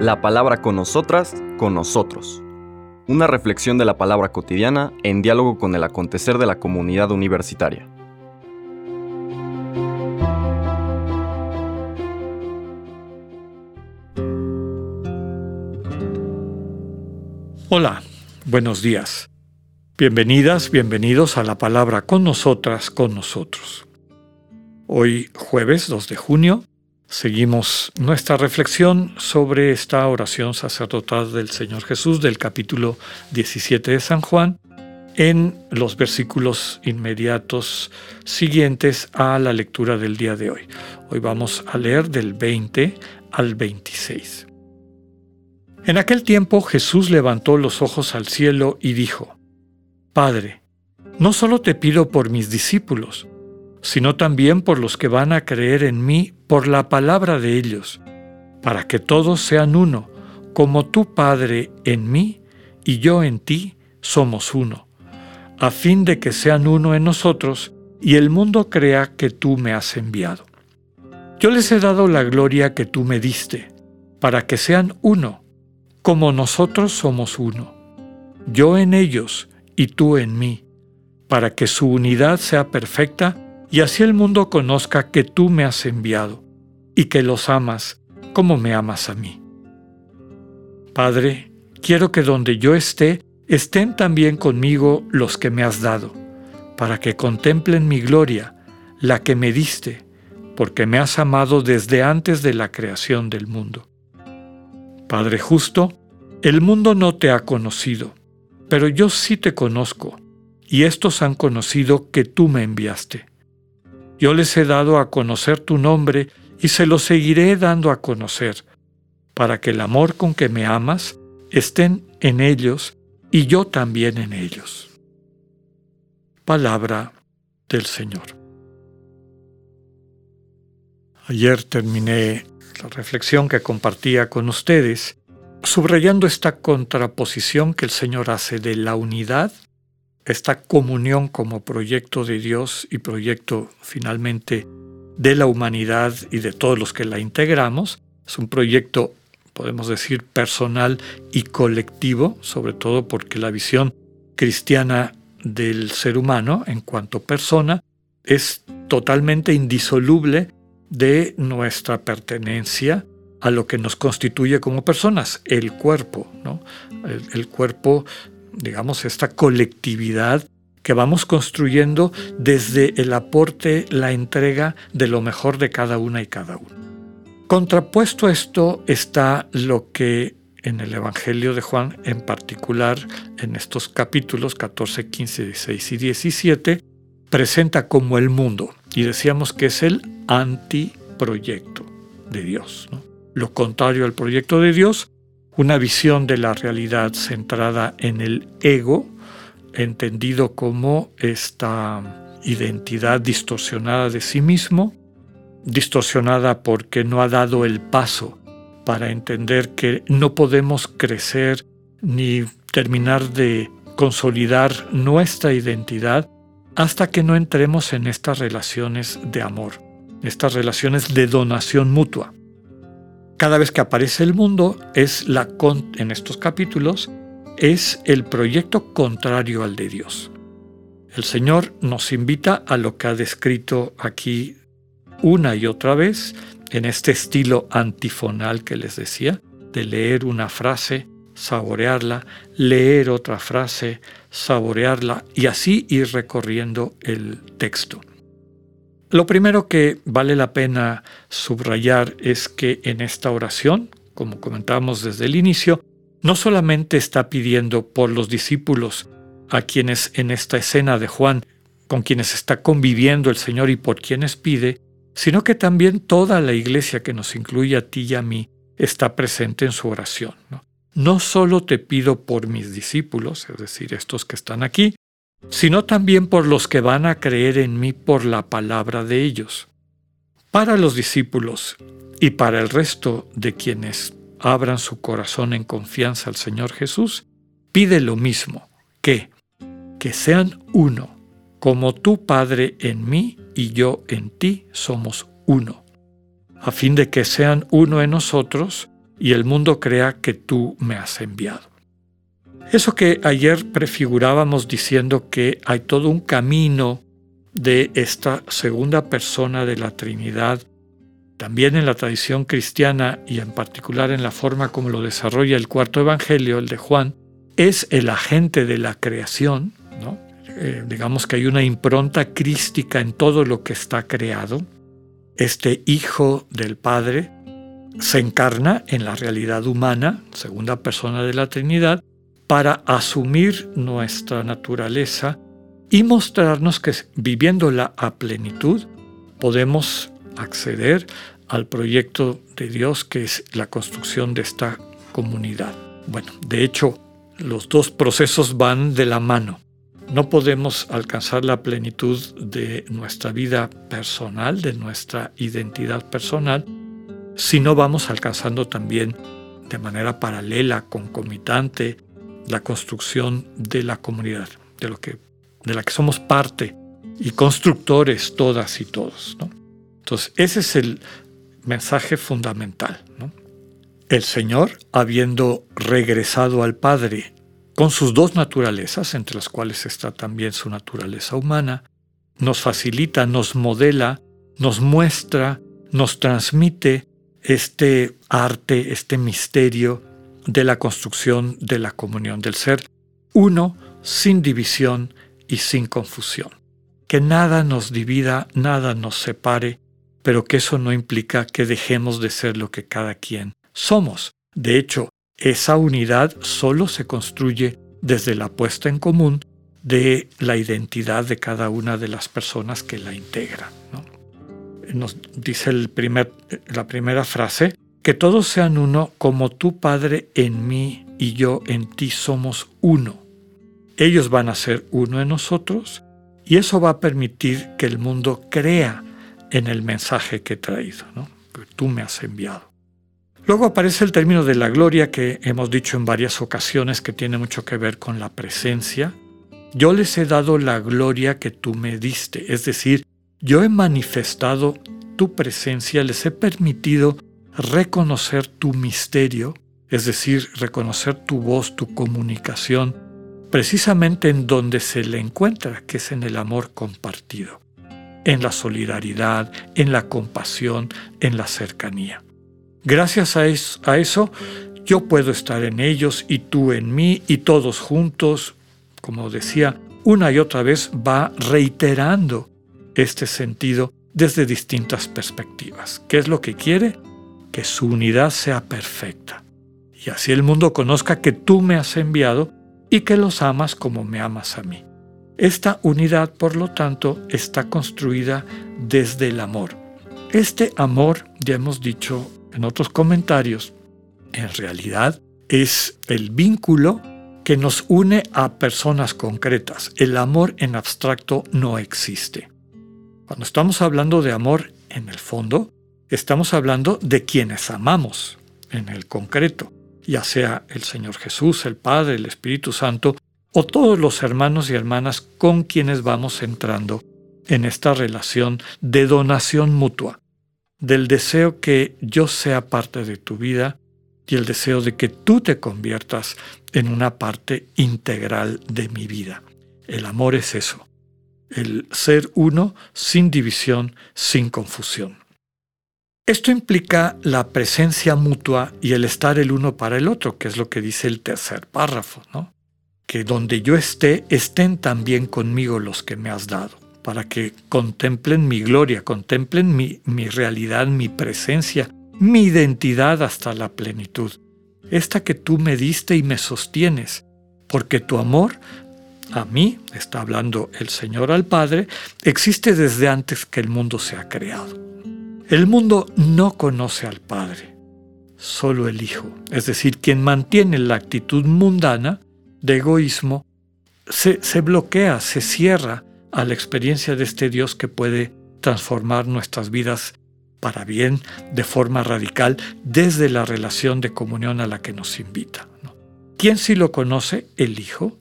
La palabra con nosotras, con nosotros. Una reflexión de la palabra cotidiana en diálogo con el acontecer de la comunidad universitaria. Hola, buenos días. Bienvenidas, bienvenidos a la palabra con nosotras, con nosotros. Hoy jueves 2 de junio seguimos nuestra reflexión sobre esta oración sacerdotal del Señor Jesús del capítulo 17 de San Juan en los versículos inmediatos siguientes a la lectura del día de hoy. Hoy vamos a leer del 20 al 26. En aquel tiempo Jesús levantó los ojos al cielo y dijo, Padre, no solo te pido por mis discípulos, sino también por los que van a creer en mí por la palabra de ellos, para que todos sean uno, como tú, Padre, en mí y yo en ti somos uno, a fin de que sean uno en nosotros y el mundo crea que tú me has enviado. Yo les he dado la gloria que tú me diste, para que sean uno, como nosotros somos uno, yo en ellos y tú en mí, para que su unidad sea perfecta y así el mundo conozca que tú me has enviado y que los amas como me amas a mí. Padre, quiero que donde yo esté, estén también conmigo los que me has dado, para que contemplen mi gloria, la que me diste, porque me has amado desde antes de la creación del mundo. Padre justo, el mundo no te ha conocido pero yo sí te conozco, y estos han conocido que tú me enviaste. Yo les he dado a conocer tu nombre, y se lo seguiré dando a conocer, para que el amor con que me amas estén en ellos y yo también en ellos. Palabra del Señor. Ayer terminé la reflexión que compartía con ustedes subrayando esta contraposición que el Señor hace de la unidad, esta comunión como proyecto de Dios y proyecto finalmente de la humanidad y de todos los que la integramos. Es un proyecto, podemos decir, personal y colectivo, sobre todo porque la visión cristiana del ser humano en cuanto persona es totalmente indisoluble de nuestra pertenencia a lo que nos constituye como personas, el cuerpo, ¿no? el, cuerpo, digamos, esta colectividad que vamos construyendo desde el aporte, la entrega de lo mejor de cada una y cada uno. Contrapuesto a esto está lo que en el Evangelio de Juan, en particular en estos capítulos 14, 15, 16 y 17, presenta como el mundo. Y decíamos que es el antiproyecto de Dios. lo contrario al proyecto de Dios, una visión de la realidad centrada en el ego, entendido como esta identidad distorsionada de sí mismo, distorsionada porque no ha dado el paso para entender que no podemos crecer ni terminar de consolidar nuestra identidad hasta que no entremos en estas relaciones de amor, estas relaciones de donación mutua. Cada vez que aparece el mundo es la en estos capítulos es el proyecto contrario al de Dios. El Señor nos invita a lo que ha descrito aquí una y otra vez en este estilo antifonal que les decía, de leer una frase, saborearla, leer otra frase, saborearla y así ir recorriendo el texto. Lo primero que vale la pena subrayar es que en esta oración, como comentábamos desde el inicio, no solamente está pidiendo por los discípulos a quienes en esta escena de Juan, con quienes está conviviendo el Señor y por quienes pide, sino que también toda la iglesia que nos incluye a ti y a mí está presente en su oración. No, solo te pido por mis discípulos, es decir, estos que están aquí, sino también por los que van a creer en mí por la palabra de ellos. Para los discípulos y para el resto de quienes abran su corazón en confianza al Señor Jesús, pide lo mismo, que, que sean uno, como tú Padre en mí y yo en ti somos uno. a fin de que sean uno en nosotros y el mundo crea que tú me has enviado. Eso que ayer prefigurábamos diciendo que hay todo un camino de esta segunda persona de la Trinidad, también en la tradición cristiana y en particular en la forma como lo desarrolla el cuarto Evangelio, el de Juan, es el agente de la creación, ¿no? Eh, digamos que hay una impronta crística en todo lo que está creado. Este Hijo del Padre se encarna en la realidad humana, segunda persona de la Trinidad, para asumir nuestra naturaleza y mostrarnos que viviéndola a plenitud podemos acceder al proyecto de Dios que es la construcción de esta comunidad. Bueno, de hecho, los dos procesos van de la mano. No podemos alcanzar la plenitud de nuestra vida personal, de nuestra identidad personal, si no vamos alcanzando también de manera paralela, concomitante, la construcción de la comunidad, de, lo que, de la que somos parte y constructores todas y todos. Entonces, ese es el mensaje fundamental. El Señor, habiendo regresado al Padre con sus dos naturalezas, entre las cuales está también su naturaleza humana, nos facilita, nos modela, nos muestra, nos transmite este arte, este misterio de la construcción de la comunión, del ser uno sin división y sin confusión. Que nada nos divida, nada nos separe, pero que eso no implica que dejemos de ser lo que cada quien somos. De hecho, esa unidad solo se construye desde la puesta en común de la identidad de cada una de las personas que la integran nos dice el primer, la primera frase, que todos sean uno como tu Padre en mí y yo en ti somos uno. Ellos van a ser uno en nosotros y eso va a permitir que el mundo crea en el mensaje que he traído, ¿no? que tú me has enviado. Luego aparece el término de la gloria que hemos dicho en varias ocasiones que tiene mucho que ver con la presencia. Yo les he dado la gloria que tú me diste, es decir, yo he manifestado tu presencia, les he permitido reconocer tu misterio, es decir, reconocer tu voz, tu comunicación, precisamente en donde se le encuentra, que es en el amor compartido, en la solidaridad, en la compasión, en la cercanía. Gracias a eso, yo puedo estar en ellos y tú en mí y todos juntos, como decía, una y otra vez va reiterando este sentido desde distintas perspectivas. ¿Qué es lo que quiere? Que su unidad sea perfecta. Y así el mundo conozca que tú me has enviado y que los amas como me amas a mí. Esta unidad, por lo tanto, está construida desde el amor. Este amor, ya hemos dicho en otros comentarios, en realidad es el vínculo que nos une a personas concretas. El amor en abstracto no existe. Cuando estamos hablando de amor en el fondo, estamos hablando de quienes amamos en el concreto, ya sea el Señor Jesús, el Padre, el Espíritu Santo o todos los hermanos y hermanas con quienes vamos entrando en esta relación de donación mutua, del deseo que yo sea parte de tu vida y el deseo de que tú te conviertas en una parte integral de mi vida. El amor es eso, el ser uno sin división, sin confusión. Esto implica la presencia mutua y el estar el uno para el otro, que es lo que dice el tercer párrafo, ¿no? Que donde yo esté, estén también conmigo los que me has dado, para que contemplen mi gloria, contemplen mi, mi realidad, mi presencia, mi identidad hasta la plenitud, esta que tú me diste y me sostienes, porque tu amor a mí, está hablando el Señor al Padre, existe desde antes que el mundo se ha creado. El mundo no conoce al Padre, solo el Hijo, es decir, quien mantiene la actitud mundana de egoísmo, se, se bloquea, se cierra a la experiencia de este Dios que puede transformar nuestras vidas para bien de forma radical desde la relación de comunión a la que nos invita. ¿Quién sí lo conoce? El Hijo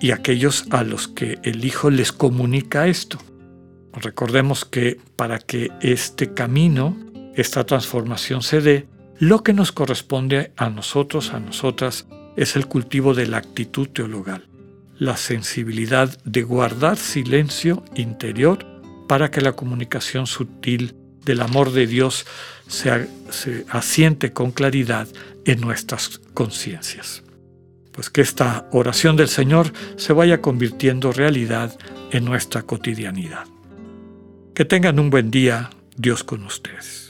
y aquellos a los que el Hijo les comunica esto. Recordemos que para que este camino esta transformación se dé, lo que nos corresponde a nosotros, a nosotras, es el cultivo de la actitud teologal, la sensibilidad de guardar silencio interior para que la comunicación sutil del amor de Dios se, asiente con claridad en nuestras conciencias. Pues que esta oración del Señor se vaya convirtiendo realidad en nuestra cotidianidad. Que tengan un buen día, Dios con ustedes.